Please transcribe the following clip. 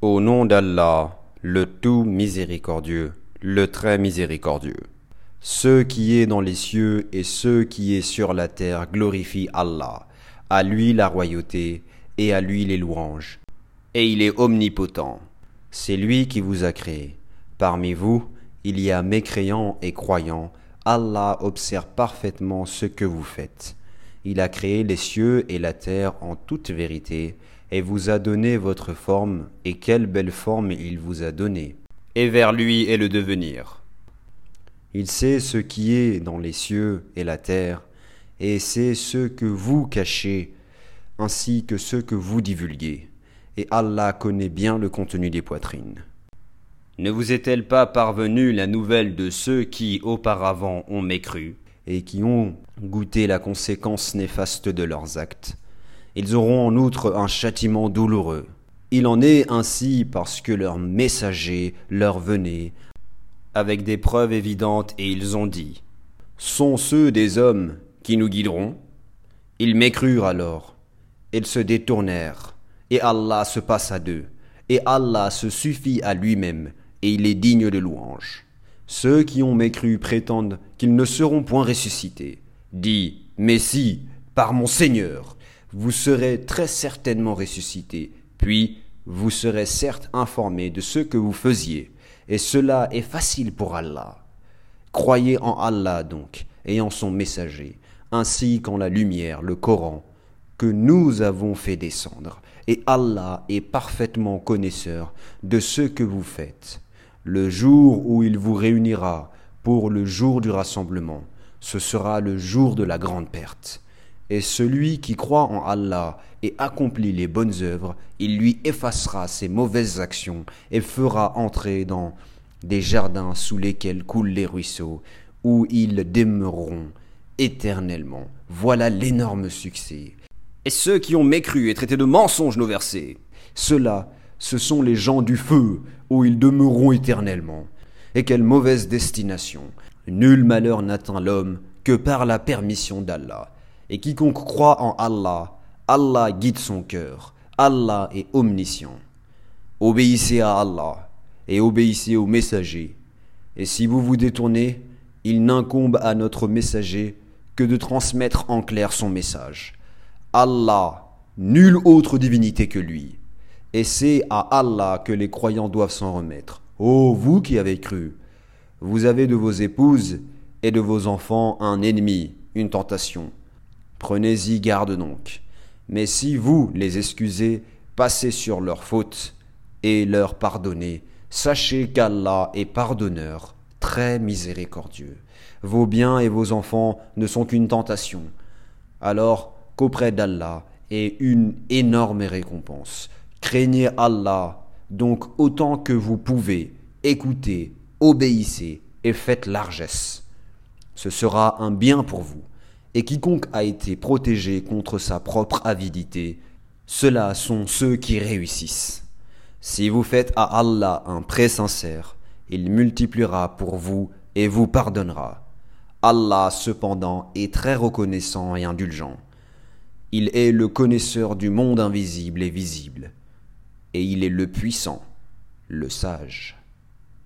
Au nom d'Allah, le tout miséricordieux, le très miséricordieux. Ce qui est dans les cieux et ce qui est sur la terre glorifient Allah. À lui la royauté et à lui les louanges. Et il est omnipotent. C'est lui qui vous a créé. Parmi vous, il y a mécréants et croyants. Allah observe parfaitement ce que vous faites. Il a créé les cieux et la terre en toute vérité et vous a donné votre forme, et quelle belle forme il vous a donnée. Et vers lui est le devenir. Il sait ce qui est dans les cieux et la terre, et c'est ce que vous cachez, ainsi que ce que vous divulguez. Et Allah connaît bien le contenu des poitrines. Ne vous est-elle pas parvenue la nouvelle de ceux qui auparavant ont mécru, et qui ont goûté la conséquence néfaste de leurs actes ils auront en outre un châtiment douloureux. Il en est ainsi parce que leurs messagers leur venaient avec des preuves évidentes et ils ont dit Sont ceux des hommes qui nous guideront? Ils m'écrurent alors. Ils se détournèrent et Allah se passa d'eux et Allah se suffit à lui-même et il est digne de louange. Ceux qui ont mécru prétendent qu'ils ne seront point ressuscités. Dis, mais si, par mon Seigneur, vous serez très certainement ressuscité, puis vous serez certes informé de ce que vous faisiez, et cela est facile pour Allah. Croyez en Allah donc, et en son messager, ainsi qu'en la lumière, le Coran, que nous avons fait descendre, et Allah est parfaitement connaisseur de ce que vous faites. Le jour où il vous réunira pour le jour du rassemblement, ce sera le jour de la grande perte. Et celui qui croit en Allah et accomplit les bonnes œuvres, il lui effacera ses mauvaises actions et fera entrer dans des jardins sous lesquels coulent les ruisseaux, où ils demeureront éternellement. Voilà l'énorme succès. Et ceux qui ont mécru et traité de mensonges nos versets, ceux-là, ce sont les gens du feu, où ils demeureront éternellement. Et quelle mauvaise destination. Nul malheur n'atteint l'homme que par la permission d'Allah. Et quiconque croit en Allah, Allah guide son cœur. Allah est omniscient. Obéissez à Allah et obéissez au messager. Et si vous vous détournez, il n'incombe à notre messager que de transmettre en clair son message. Allah, nulle autre divinité que lui. Et c'est à Allah que les croyants doivent s'en remettre. Ô vous qui avez cru, vous avez de vos épouses et de vos enfants un ennemi, une tentation. Prenez-y garde donc. Mais si vous les excusez, passez sur leurs fautes et leur pardonnez. Sachez qu'Allah est pardonneur, très miséricordieux. Vos biens et vos enfants ne sont qu'une tentation. Alors qu'auprès d'Allah est une énorme récompense. Craignez Allah, donc autant que vous pouvez, écoutez, obéissez et faites largesse. Ce sera un bien pour vous et quiconque a été protégé contre sa propre avidité, ceux-là sont ceux qui réussissent. Si vous faites à Allah un prêt sincère, il multipliera pour vous et vous pardonnera. Allah cependant est très reconnaissant et indulgent. Il est le connaisseur du monde invisible et visible, et il est le puissant, le sage.